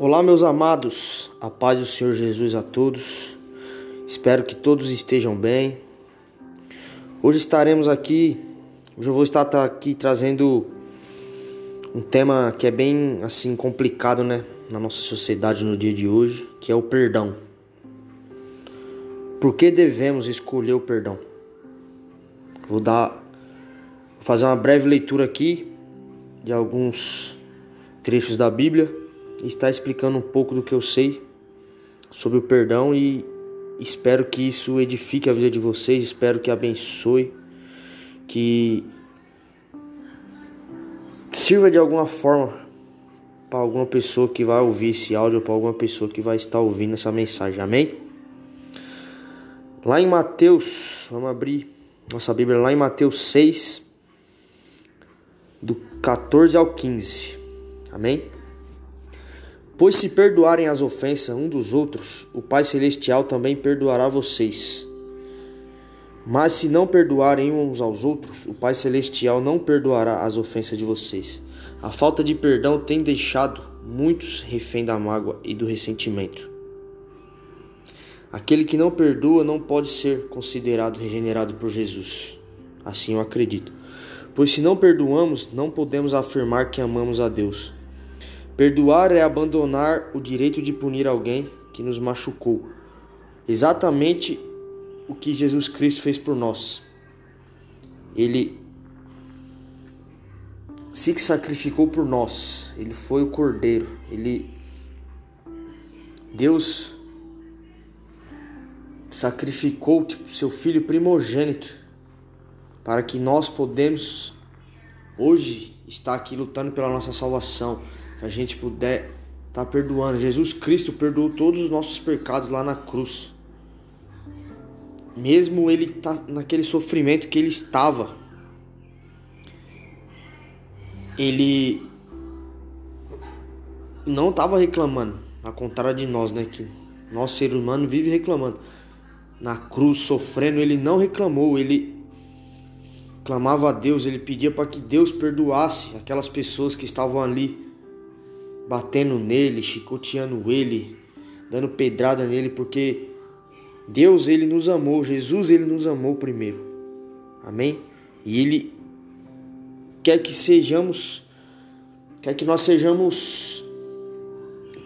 Olá, meus amados, a paz do Senhor Jesus a todos. Espero que todos estejam bem. Hoje estaremos aqui, hoje eu vou estar aqui trazendo um tema que é bem assim complicado, né, na nossa sociedade no dia de hoje, que é o perdão. Por que devemos escolher o perdão? Vou dar vou fazer uma breve leitura aqui de alguns trechos da Bíblia está explicando um pouco do que eu sei sobre o perdão e espero que isso edifique a vida de vocês, espero que abençoe, que sirva de alguma forma para alguma pessoa que vai ouvir esse áudio, para alguma pessoa que vai estar ouvindo essa mensagem. Amém? Lá em Mateus, vamos abrir nossa Bíblia lá em Mateus 6 do 14 ao 15. Amém? Pois se perdoarem as ofensas um dos outros, o Pai Celestial também perdoará vocês. Mas se não perdoarem uns aos outros, o Pai Celestial não perdoará as ofensas de vocês. A falta de perdão tem deixado muitos refém da mágoa e do ressentimento. Aquele que não perdoa não pode ser considerado regenerado por Jesus. Assim eu acredito. Pois se não perdoamos, não podemos afirmar que amamos a Deus. Perdoar é abandonar o direito de punir alguém que nos machucou. Exatamente o que Jesus Cristo fez por nós. Ele se sacrificou por nós. Ele foi o cordeiro. Ele Deus sacrificou tipo, seu filho primogênito para que nós podemos hoje estar aqui lutando pela nossa salvação que a gente puder estar tá perdoando. Jesus Cristo perdoou todos os nossos pecados lá na cruz. Mesmo ele tá naquele sofrimento que ele estava, ele não estava reclamando, ao contrário de nós, né, que nosso ser humano vive reclamando. Na cruz sofrendo, ele não reclamou, ele clamava a Deus, ele pedia para que Deus perdoasse aquelas pessoas que estavam ali batendo nele, chicoteando ele, dando pedrada nele, porque Deus ele nos amou, Jesus ele nos amou primeiro. Amém? E ele quer que sejamos quer que nós sejamos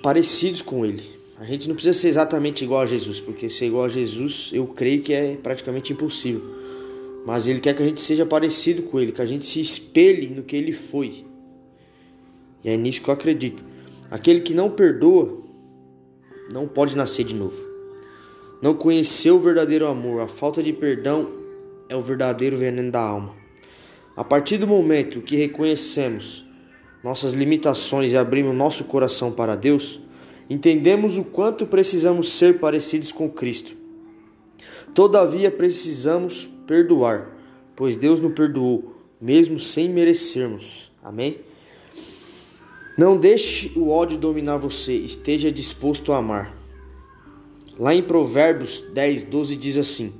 parecidos com ele. A gente não precisa ser exatamente igual a Jesus, porque ser igual a Jesus, eu creio que é praticamente impossível. Mas ele quer que a gente seja parecido com ele, que a gente se espelhe no que ele foi. E é nisso que eu acredito. Aquele que não perdoa não pode nascer de novo. Não conheceu o verdadeiro amor. A falta de perdão é o verdadeiro veneno da alma. A partir do momento que reconhecemos nossas limitações e abrimos nosso coração para Deus, entendemos o quanto precisamos ser parecidos com Cristo. Todavia precisamos perdoar, pois Deus nos perdoou, mesmo sem merecermos. Amém? Não deixe o ódio dominar você, esteja disposto a amar. Lá em Provérbios 10, 12 diz assim: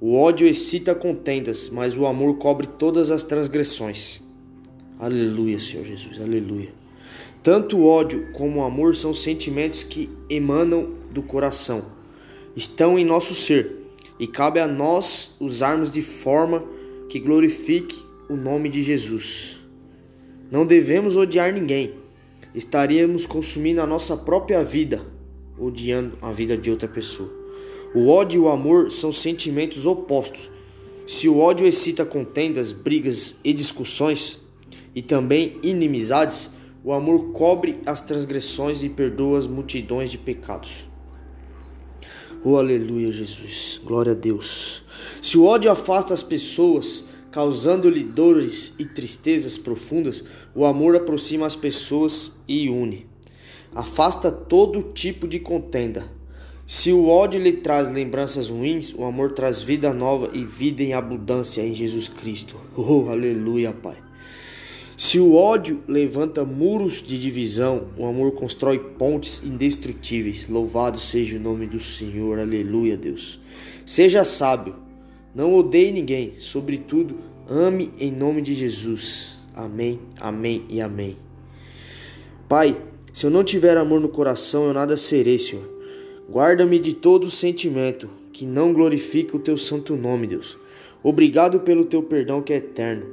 O ódio excita contendas, mas o amor cobre todas as transgressões. Aleluia, Senhor Jesus, aleluia. Tanto o ódio como o amor são sentimentos que emanam do coração, estão em nosso ser, e cabe a nós usarmos de forma que glorifique o nome de Jesus. Não devemos odiar ninguém estaríamos consumindo a nossa própria vida, odiando a vida de outra pessoa. O ódio e o amor são sentimentos opostos. Se o ódio excita contendas, brigas e discussões, e também inimizades, o amor cobre as transgressões e perdoa as multidões de pecados. Oh, aleluia, Jesus. Glória a Deus. Se o ódio afasta as pessoas, causando-lhe dores e tristezas profundas, o amor aproxima as pessoas e une. Afasta todo tipo de contenda. Se o ódio lhe traz lembranças ruins, o amor traz vida nova e vida em abundância em Jesus Cristo. Oh, aleluia, Pai. Se o ódio levanta muros de divisão, o amor constrói pontes indestrutíveis. Louvado seja o nome do Senhor. Aleluia, Deus. Seja sábio não odeie ninguém, sobretudo, ame em nome de Jesus. Amém, amém e amém. Pai, Se eu não tiver amor no coração, eu nada serei, Senhor. Guarda-me de todo sentimento que não glorifique o teu santo nome, Deus. Obrigado pelo teu perdão que é eterno.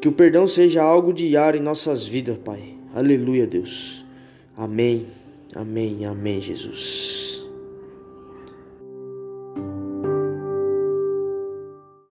Que o perdão seja algo diário em nossas vidas, Pai. Aleluia, Deus. Amém. Amém. Amém, Jesus.